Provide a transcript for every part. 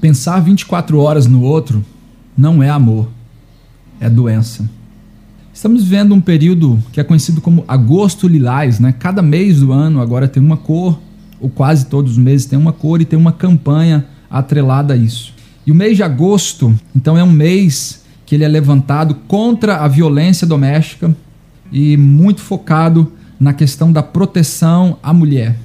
Pensar 24 horas no outro não é amor, é doença. Estamos vivendo um período que é conhecido como agosto lilás, né? Cada mês do ano agora tem uma cor, ou quase todos os meses tem uma cor e tem uma campanha atrelada a isso. E o mês de agosto, então, é um mês que ele é levantado contra a violência doméstica e muito focado na questão da proteção à mulher.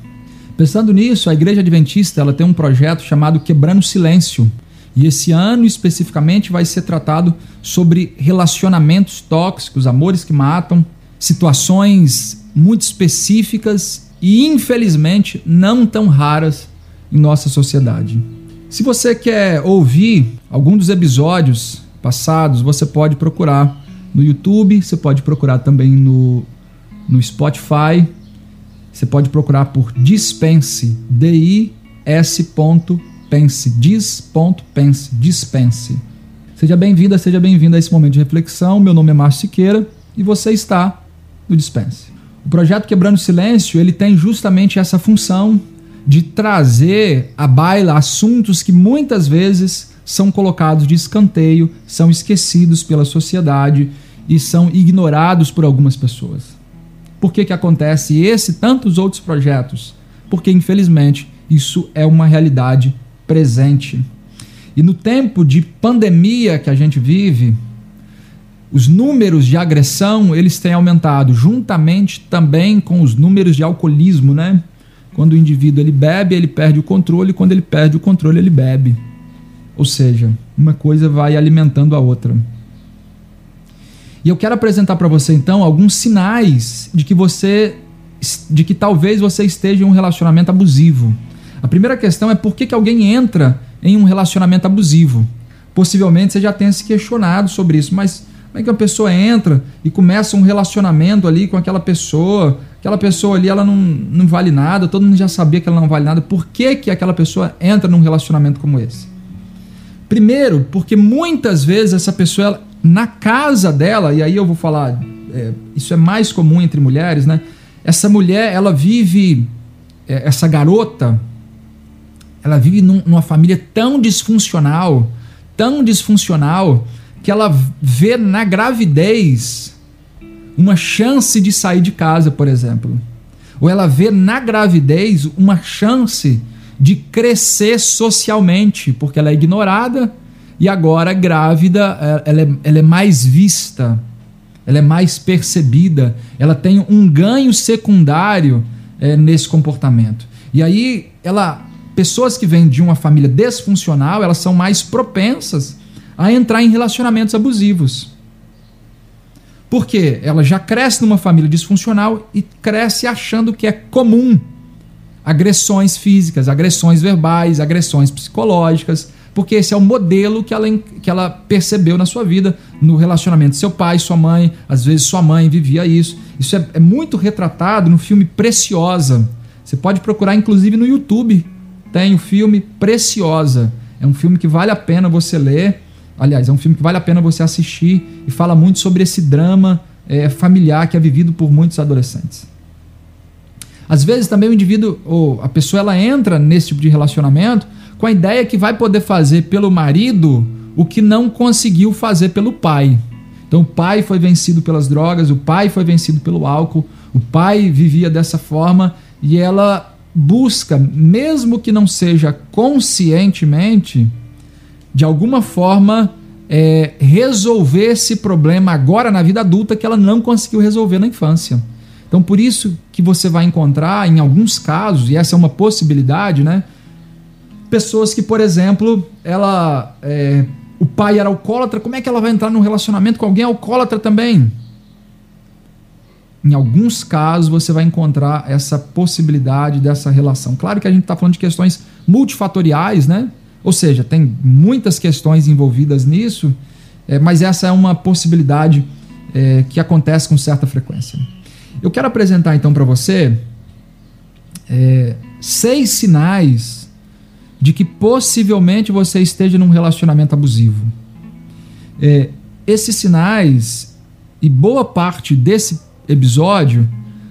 Pensando nisso, a Igreja Adventista ela tem um projeto chamado Quebrando o Silêncio. E esse ano especificamente vai ser tratado sobre relacionamentos tóxicos, amores que matam, situações muito específicas e infelizmente não tão raras em nossa sociedade. Se você quer ouvir algum dos episódios passados, você pode procurar no YouTube, você pode procurar também no, no Spotify, você pode procurar por Dispense, D-I-S.pense, dis.pense, dispense. Seja bem-vinda, seja bem-vindo a esse momento de reflexão. Meu nome é Márcio Siqueira e você está no Dispense. O projeto Quebrando o Silêncio, ele tem justamente essa função de trazer à baila assuntos que muitas vezes são colocados de escanteio, são esquecidos pela sociedade e são ignorados por algumas pessoas. Por que, que acontece esse e tantos outros projetos? Porque, infelizmente, isso é uma realidade presente. E no tempo de pandemia que a gente vive, os números de agressão eles têm aumentado, juntamente também com os números de alcoolismo, né? Quando o indivíduo ele bebe, ele perde o controle, quando ele perde o controle, ele bebe. Ou seja, uma coisa vai alimentando a outra. E eu quero apresentar para você então alguns sinais de que você de que talvez você esteja em um relacionamento abusivo. A primeira questão é por que, que alguém entra em um relacionamento abusivo. Possivelmente você já tenha se questionado sobre isso, mas como é que a pessoa entra e começa um relacionamento ali com aquela pessoa? Aquela pessoa ali ela não, não vale nada, todo mundo já sabia que ela não vale nada. Por que, que aquela pessoa entra num relacionamento como esse? Primeiro, porque muitas vezes essa pessoa ela, na casa dela, e aí eu vou falar, é, isso é mais comum entre mulheres, né? Essa mulher, ela vive, é, essa garota, ela vive num, numa família tão disfuncional, tão disfuncional, que ela vê na gravidez uma chance de sair de casa, por exemplo. Ou ela vê na gravidez uma chance de crescer socialmente, porque ela é ignorada, e agora grávida, é, ela é, ela é mais vista, ela é mais percebida, ela tem um ganho secundário é, nesse comportamento. E aí, ela, pessoas que vêm de uma família desfuncional, elas são mais propensas a entrar em relacionamentos abusivos. Porque ela já cresce numa família disfuncional e cresce achando que é comum agressões físicas, agressões verbais, agressões psicológicas, porque esse é o modelo que ela, que ela percebeu na sua vida, no relacionamento seu pai, sua mãe, às vezes sua mãe vivia isso. Isso é, é muito retratado no filme Preciosa. Você pode procurar, inclusive, no YouTube. Tem o filme Preciosa. É um filme que vale a pena você ler. Aliás, é um filme que vale a pena você assistir e fala muito sobre esse drama é, familiar que é vivido por muitos adolescentes. Às vezes também o indivíduo, ou a pessoa, ela entra nesse tipo de relacionamento com a ideia que vai poder fazer pelo marido o que não conseguiu fazer pelo pai. Então o pai foi vencido pelas drogas, o pai foi vencido pelo álcool, o pai vivia dessa forma e ela busca, mesmo que não seja conscientemente, de alguma forma é, resolver esse problema agora na vida adulta que ela não conseguiu resolver na infância. Então por isso que você vai encontrar em alguns casos, e essa é uma possibilidade, né? Pessoas que, por exemplo, ela. É, o pai era alcoólatra, como é que ela vai entrar num relacionamento com alguém alcoólatra também? Em alguns casos você vai encontrar essa possibilidade dessa relação. Claro que a gente está falando de questões multifatoriais, né? Ou seja, tem muitas questões envolvidas nisso, é, mas essa é uma possibilidade é, que acontece com certa frequência. Eu quero apresentar então para você é, seis sinais de que possivelmente você esteja num relacionamento abusivo. É, esses sinais e boa parte desse episódio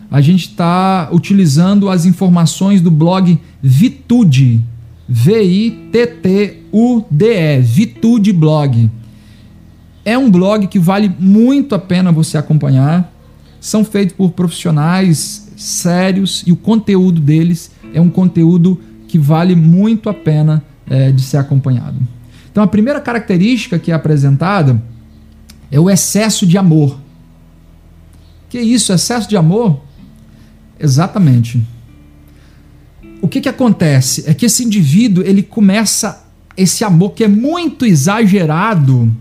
a gente está utilizando as informações do blog Vitude, V-I-T-T-U-D-E, Vitude Blog. É um blog que vale muito a pena você acompanhar. São feitos por profissionais sérios e o conteúdo deles é um conteúdo que vale muito a pena é, de ser acompanhado. Então, a primeira característica que é apresentada é o excesso de amor. Que isso, excesso de amor? Exatamente. O que, que acontece? É que esse indivíduo ele começa esse amor que é muito exagerado.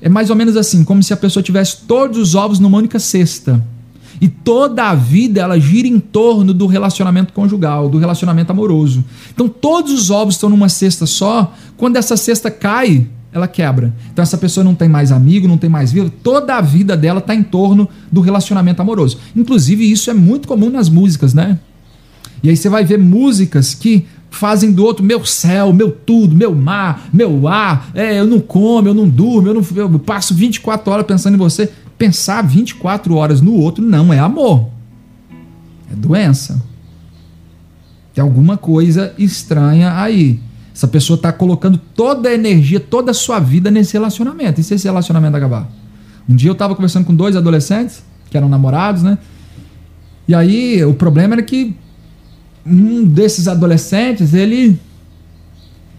É mais ou menos assim, como se a pessoa tivesse todos os ovos numa única cesta. E toda a vida ela gira em torno do relacionamento conjugal, do relacionamento amoroso. Então todos os ovos estão numa cesta só. Quando essa cesta cai, ela quebra. Então essa pessoa não tem mais amigo, não tem mais vida. Toda a vida dela está em torno do relacionamento amoroso. Inclusive isso é muito comum nas músicas, né? E aí você vai ver músicas que fazem do outro meu céu, meu tudo, meu mar, meu ar. É, eu não como, eu não durmo, eu, não, eu passo 24 horas pensando em você pensar 24 horas no outro não é amor. É doença. Tem alguma coisa estranha aí. Essa pessoa está colocando toda a energia, toda a sua vida nesse relacionamento. E se esse relacionamento acabar? Um dia eu estava conversando com dois adolescentes, que eram namorados, né? E aí o problema era que um desses adolescentes, ele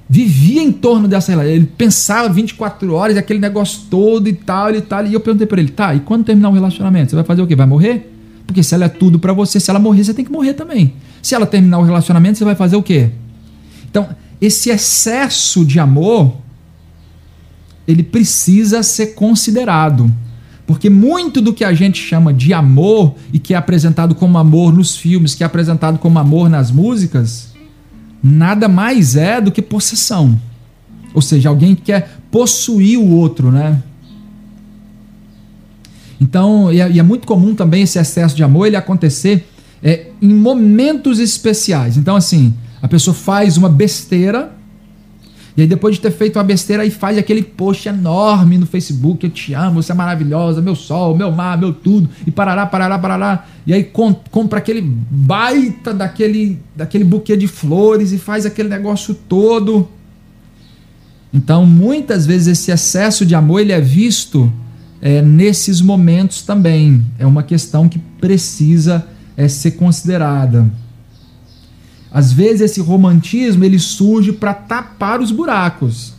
vivia em torno dessa relação. Ele pensava 24 horas, aquele negócio todo e tal e tal. E eu perguntei para ele: tá, e quando terminar o relacionamento, você vai fazer o quê? Vai morrer? Porque se ela é tudo para você, se ela morrer, você tem que morrer também. Se ela terminar o relacionamento, você vai fazer o quê? Então, esse excesso de amor, ele precisa ser considerado. Porque muito do que a gente chama de amor e que é apresentado como amor nos filmes, que é apresentado como amor nas músicas, nada mais é do que possessão. Ou seja, alguém que quer possuir o outro, né? Então, e é, e é muito comum também esse excesso de amor ele acontecer é, em momentos especiais. Então, assim, a pessoa faz uma besteira e aí depois de ter feito uma besteira aí faz aquele post enorme no Facebook, eu te amo, você é maravilhosa, meu sol, meu mar, meu tudo, e parará, parará, parará. E aí compra aquele baita daquele, daquele buquê de flores e faz aquele negócio todo. Então, muitas vezes esse excesso de amor ele é visto é, nesses momentos também. É uma questão que precisa é, ser considerada. Às vezes esse romantismo ele surge para tapar os buracos.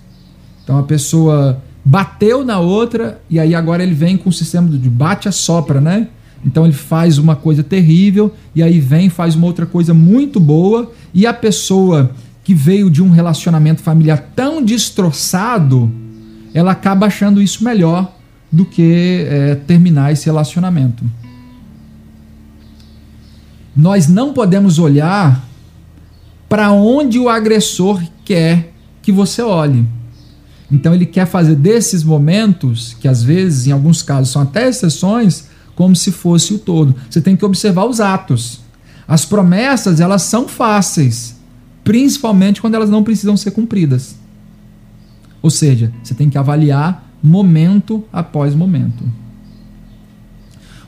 Então a pessoa bateu na outra e aí agora ele vem com o sistema de bate a sopra, né? Então ele faz uma coisa terrível e aí vem faz uma outra coisa muito boa e a pessoa que veio de um relacionamento familiar tão destroçado, ela acaba achando isso melhor do que é, terminar esse relacionamento. Nós não podemos olhar para onde o agressor quer que você olhe. Então ele quer fazer desses momentos, que às vezes, em alguns casos, são até exceções, como se fosse o todo. Você tem que observar os atos. As promessas, elas são fáceis, principalmente quando elas não precisam ser cumpridas. Ou seja, você tem que avaliar momento após momento.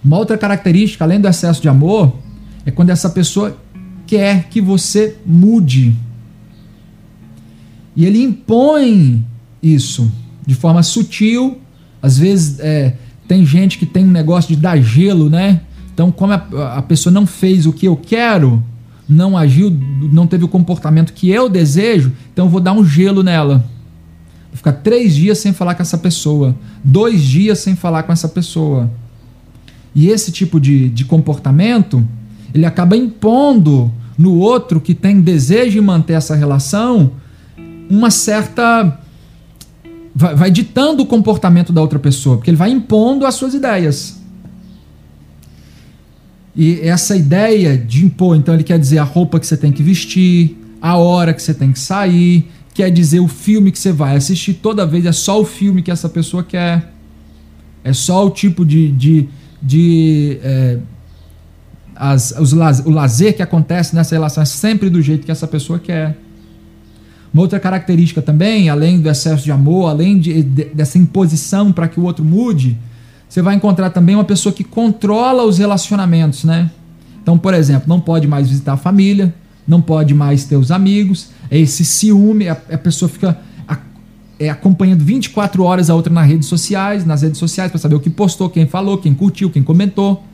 Uma outra característica, além do excesso de amor, é quando essa pessoa quer que você mude. E ele impõe isso de forma sutil. Às vezes é, tem gente que tem um negócio de dar gelo, né? Então, como a, a pessoa não fez o que eu quero, não agiu, não teve o comportamento que eu desejo, então eu vou dar um gelo nela. Vou ficar três dias sem falar com essa pessoa, dois dias sem falar com essa pessoa. E esse tipo de, de comportamento, ele acaba impondo no outro que tem desejo de manter essa relação, uma certa. Vai, vai ditando o comportamento da outra pessoa, porque ele vai impondo as suas ideias. E essa ideia de impor, então, ele quer dizer a roupa que você tem que vestir, a hora que você tem que sair, quer dizer o filme que você vai assistir. Toda vez é só o filme que essa pessoa quer. É só o tipo de, de, de é, as, os, o lazer que acontece nessa relação é sempre do jeito que essa pessoa quer. Uma outra característica também, além do excesso de amor, além de, de, dessa imposição para que o outro mude, você vai encontrar também uma pessoa que controla os relacionamentos, né? Então, por exemplo, não pode mais visitar a família, não pode mais ter os amigos, é esse ciúme, a, a pessoa fica a, é, acompanhando 24 horas a outra nas redes sociais, nas redes sociais, para saber o que postou, quem falou, quem curtiu, quem comentou.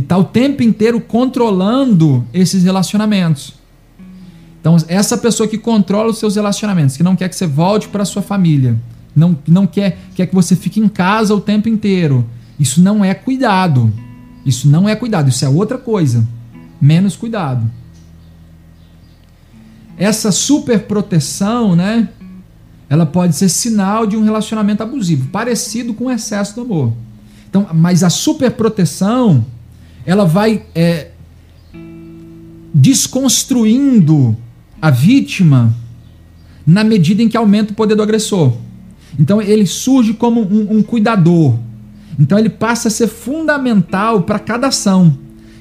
E tá o tempo inteiro controlando esses relacionamentos. Então, essa pessoa que controla os seus relacionamentos, que não quer que você volte para sua família, não, não quer, quer que você fique em casa o tempo inteiro, isso não é cuidado. Isso não é cuidado, isso é outra coisa. Menos cuidado. Essa superproteção, né? Ela pode ser sinal de um relacionamento abusivo, parecido com o excesso do amor. Então, mas a superproteção, ela vai é, desconstruindo a vítima na medida em que aumenta o poder do agressor. Então ele surge como um, um cuidador. Então ele passa a ser fundamental para cada ação.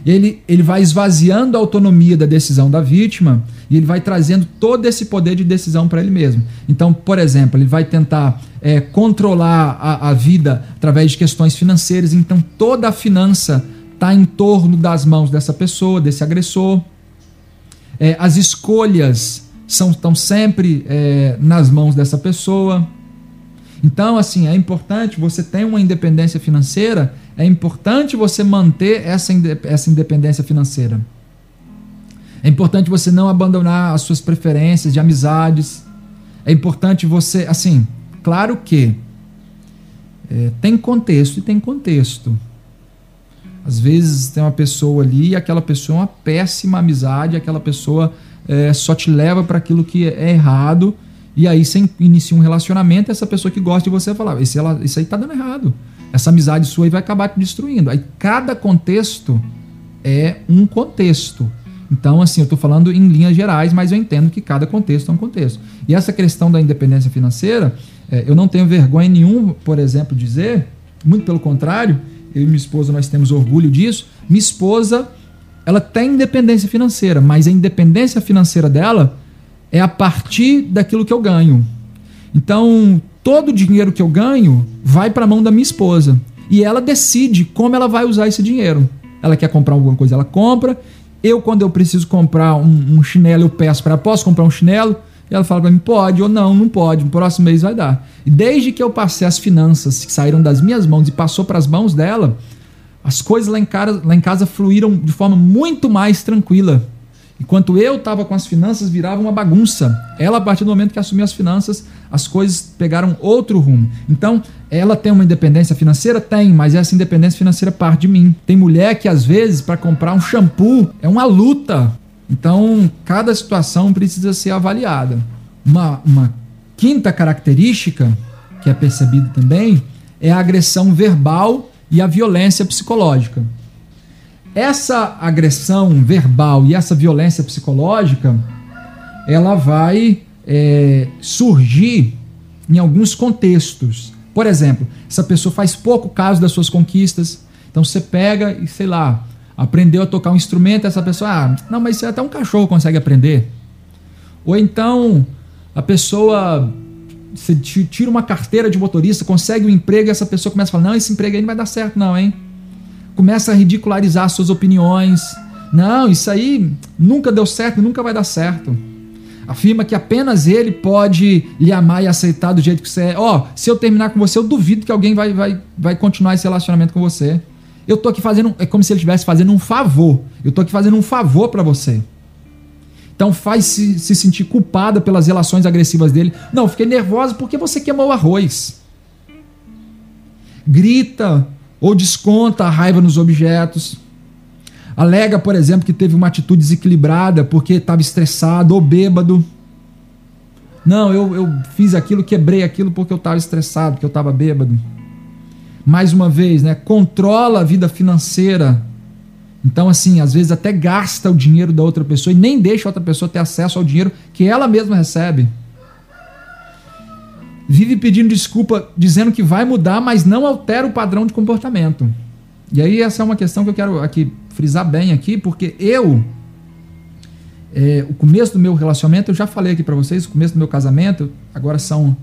Ele, ele vai esvaziando a autonomia da decisão da vítima e ele vai trazendo todo esse poder de decisão para ele mesmo. Então, por exemplo, ele vai tentar é, controlar a, a vida através de questões financeiras. Então, toda a finança está em torno das mãos dessa pessoa, desse agressor. É, as escolhas são, estão sempre é, nas mãos dessa pessoa. Então, assim, é importante você ter uma independência financeira, é importante você manter essa, essa independência financeira. É importante você não abandonar as suas preferências de amizades. É importante você, assim, claro que é, tem contexto e tem contexto. Às vezes tem uma pessoa ali e aquela pessoa é uma péssima amizade, aquela pessoa é, só te leva para aquilo que é errado e aí você inicia um relacionamento, essa pessoa que gosta de você falar, isso, ela, isso aí tá dando errado. Essa amizade sua aí vai acabar te destruindo. Aí cada contexto é um contexto. Então, assim, eu estou falando em linhas gerais, mas eu entendo que cada contexto é um contexto. E essa questão da independência financeira, é, eu não tenho vergonha nenhum, por exemplo, dizer, muito pelo contrário, eu e minha esposa nós temos orgulho disso. Minha esposa, ela tem independência financeira, mas a independência financeira dela é a partir daquilo que eu ganho. Então, todo o dinheiro que eu ganho vai para a mão da minha esposa. E ela decide como ela vai usar esse dinheiro. Ela quer comprar alguma coisa, ela compra. Eu, quando eu preciso comprar um, um chinelo, eu peço para posso comprar um chinelo? E ela fala para mim: pode ou não, não pode. No próximo mês vai dar. E desde que eu passei as finanças que saíram das minhas mãos e passou para as mãos dela, as coisas lá em, casa, lá em casa fluíram de forma muito mais tranquila. Enquanto eu estava com as finanças, virava uma bagunça. Ela, a partir do momento que assumiu as finanças, as coisas pegaram outro rumo. Então, ela tem uma independência financeira? Tem, mas essa independência financeira parte de mim. Tem mulher que, às vezes, para comprar um shampoo, é uma luta. Então, cada situação precisa ser avaliada. Uma, uma quinta característica, que é percebida também, é a agressão verbal e a violência psicológica. Essa agressão verbal e essa violência psicológica, ela vai é, surgir em alguns contextos. Por exemplo, essa pessoa faz pouco caso das suas conquistas, então você pega e, sei lá, aprendeu a tocar um instrumento, essa pessoa, ah, não, mas até um cachorro consegue aprender. Ou então a pessoa você tira uma carteira de motorista, consegue um emprego e essa pessoa começa a falar: não, esse emprego aí não vai dar certo, não, hein? Começa a ridicularizar suas opiniões. Não, isso aí nunca deu certo, nunca vai dar certo. Afirma que apenas ele pode lhe amar e aceitar do jeito que você é. Ó, oh, se eu terminar com você, eu duvido que alguém vai, vai, vai continuar esse relacionamento com você. Eu tô aqui fazendo. É como se ele estivesse fazendo um favor. Eu tô aqui fazendo um favor para você. Então faz se, se sentir culpada pelas relações agressivas dele. Não, fiquei nervosa porque você queimou o arroz. Grita ou desconta a raiva nos objetos. Alega, por exemplo, que teve uma atitude desequilibrada porque estava estressado ou bêbado. Não, eu, eu fiz aquilo, quebrei aquilo porque eu estava estressado, porque eu estava bêbado. Mais uma vez, né? Controla a vida financeira. Então, assim, às vezes até gasta o dinheiro da outra pessoa e nem deixa a outra pessoa ter acesso ao dinheiro que ela mesma recebe. Vive pedindo desculpa, dizendo que vai mudar, mas não altera o padrão de comportamento. E aí, essa é uma questão que eu quero aqui frisar bem aqui, porque eu, é, o começo do meu relacionamento, eu já falei aqui para vocês, o começo do meu casamento, agora são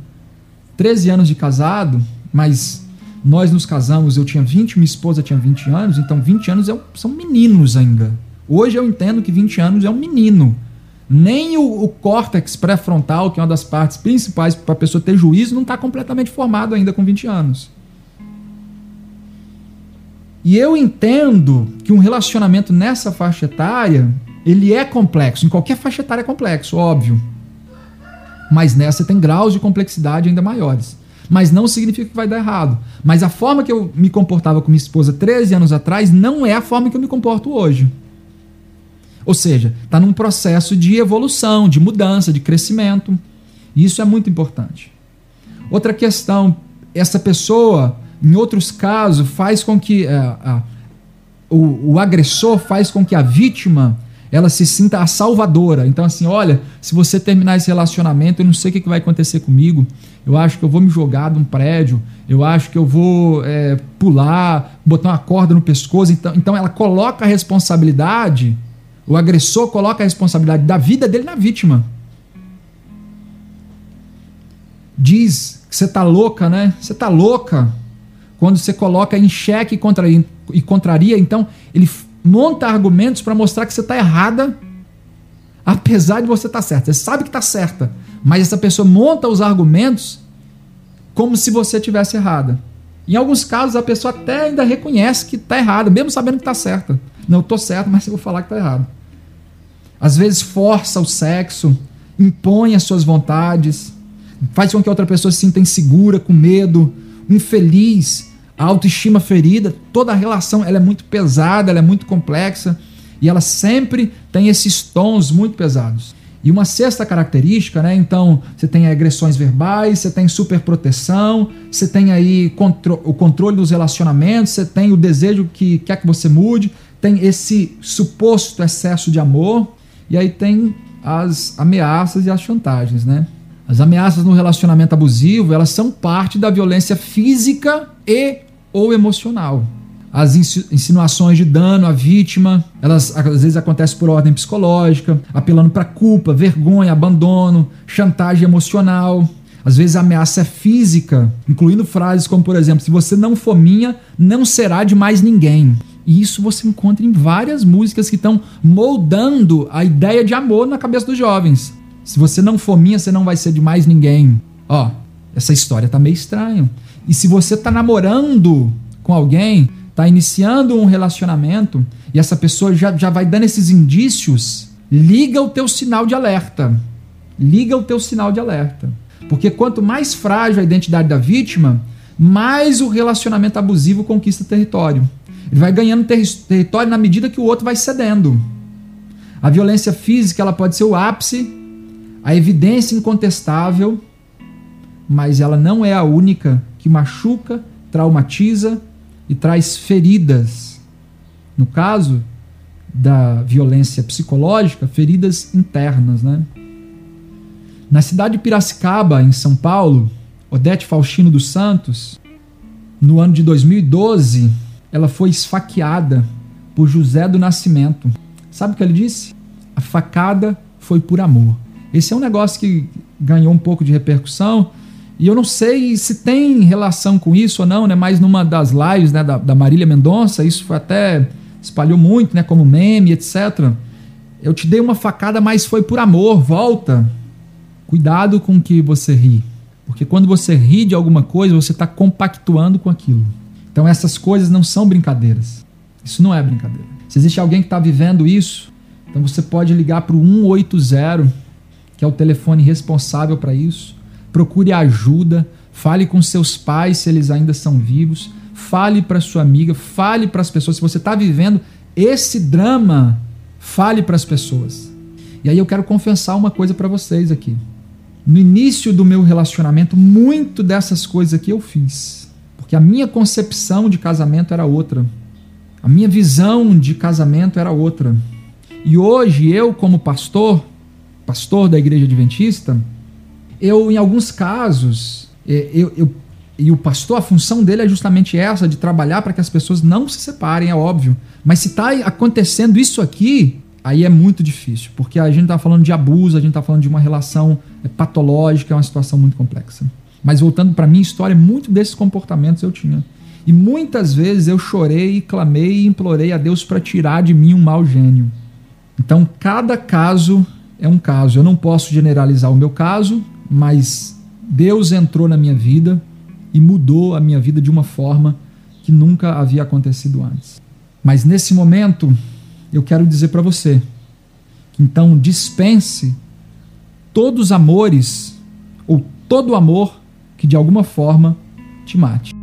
13 anos de casado, mas nós nos casamos, eu tinha 20, minha esposa tinha 20 anos, então 20 anos é, são meninos ainda. Hoje eu entendo que 20 anos é um menino. Nem o, o córtex pré-frontal, que é uma das partes principais para a pessoa ter juízo, não está completamente formado ainda com 20 anos. E eu entendo que um relacionamento nessa faixa etária, ele é complexo. Em qualquer faixa etária é complexo, óbvio. Mas nessa tem graus de complexidade ainda maiores. Mas não significa que vai dar errado. Mas a forma que eu me comportava com minha esposa 13 anos atrás não é a forma que eu me comporto hoje. Ou seja, está num processo de evolução, de mudança, de crescimento. E isso é muito importante. Outra questão, essa pessoa, em outros casos, faz com que uh, uh, o, o agressor faz com que a vítima ela se sinta a salvadora. Então, assim, olha, se você terminar esse relacionamento, eu não sei o que vai acontecer comigo. Eu acho que eu vou me jogar de um prédio. Eu acho que eu vou é, pular, botar uma corda no pescoço. Então, então, ela coloca a responsabilidade o agressor coloca a responsabilidade da vida dele na vítima. Diz que você está louca, né? Você está louca. Quando você coloca em xeque e contraria, e contraria então ele monta argumentos para mostrar que você está errada, apesar de você estar tá certa. Você sabe que está certa, mas essa pessoa monta os argumentos como se você tivesse errada. Em alguns casos, a pessoa até ainda reconhece que está errada, mesmo sabendo que está certa. Não, estou certo, mas eu vou falar que está errado. Às vezes força o sexo, impõe as suas vontades, faz com que a outra pessoa se sinta insegura, com medo, infeliz, a autoestima ferida. Toda a relação ela é muito pesada, ela é muito complexa e ela sempre tem esses tons muito pesados. E uma sexta característica, né? Então, você tem agressões verbais, você tem superproteção, você tem aí contro o controle dos relacionamentos, você tem o desejo que quer que você mude, tem esse suposto excesso de amor, e aí tem as ameaças e as chantagens, né? As ameaças no relacionamento abusivo, elas são parte da violência física e ou emocional. As insinuações de dano à vítima, elas às vezes acontecem por ordem psicológica, apelando para culpa, vergonha, abandono, chantagem emocional. Às vezes a ameaça é física, incluindo frases como, por exemplo, se você não for minha, não será de mais ninguém. E isso você encontra em várias músicas que estão moldando a ideia de amor na cabeça dos jovens. Se você não for minha, você não vai ser de mais ninguém. Ó, essa história tá meio estranha. E se você tá namorando com alguém, tá iniciando um relacionamento e essa pessoa já, já vai dando esses indícios, liga o teu sinal de alerta. Liga o teu sinal de alerta. Porque quanto mais frágil a identidade da vítima, mais o relacionamento abusivo conquista território. Ele vai ganhando ter território na medida que o outro vai cedendo. A violência física ela pode ser o ápice, a evidência incontestável, mas ela não é a única que machuca, traumatiza e traz feridas. No caso da violência psicológica, feridas internas, né? Na cidade de Piracicaba, em São Paulo, Odete Faustino dos Santos, no ano de 2012, ela foi esfaqueada por José do Nascimento. Sabe o que ele disse? A facada foi por amor. Esse é um negócio que ganhou um pouco de repercussão e eu não sei se tem relação com isso ou não, né? Mas numa das lives né, da, da Marília Mendonça, isso foi até espalhou muito, né? Como meme, etc. Eu te dei uma facada, mas foi por amor. Volta. Cuidado com que você ri, porque quando você ri de alguma coisa, você está compactuando com aquilo. Então essas coisas não são brincadeiras. Isso não é brincadeira. Se existe alguém que está vivendo isso, então você pode ligar para o 180, que é o telefone responsável para isso. Procure ajuda, fale com seus pais se eles ainda são vivos, fale para sua amiga, fale para as pessoas. Se você está vivendo esse drama, fale para as pessoas. E aí eu quero confessar uma coisa para vocês aqui. No início do meu relacionamento, muito dessas coisas aqui eu fiz. Porque a minha concepção de casamento era outra. A minha visão de casamento era outra. E hoje, eu, como pastor, pastor da igreja adventista, eu, em alguns casos, é, eu, eu, e o pastor, a função dele é justamente essa, de trabalhar para que as pessoas não se separem, é óbvio. Mas se está acontecendo isso aqui, aí é muito difícil, porque a gente está falando de abuso, a gente está falando de uma relação é, patológica, é uma situação muito complexa. Mas voltando para minha história, muito desses comportamentos eu tinha. E muitas vezes eu chorei, clamei e implorei a Deus para tirar de mim um mau gênio. Então, cada caso é um caso. Eu não posso generalizar o meu caso, mas Deus entrou na minha vida e mudou a minha vida de uma forma que nunca havia acontecido antes. Mas nesse momento, eu quero dizer para você então dispense todos os amores ou todo amor que de alguma forma te mate.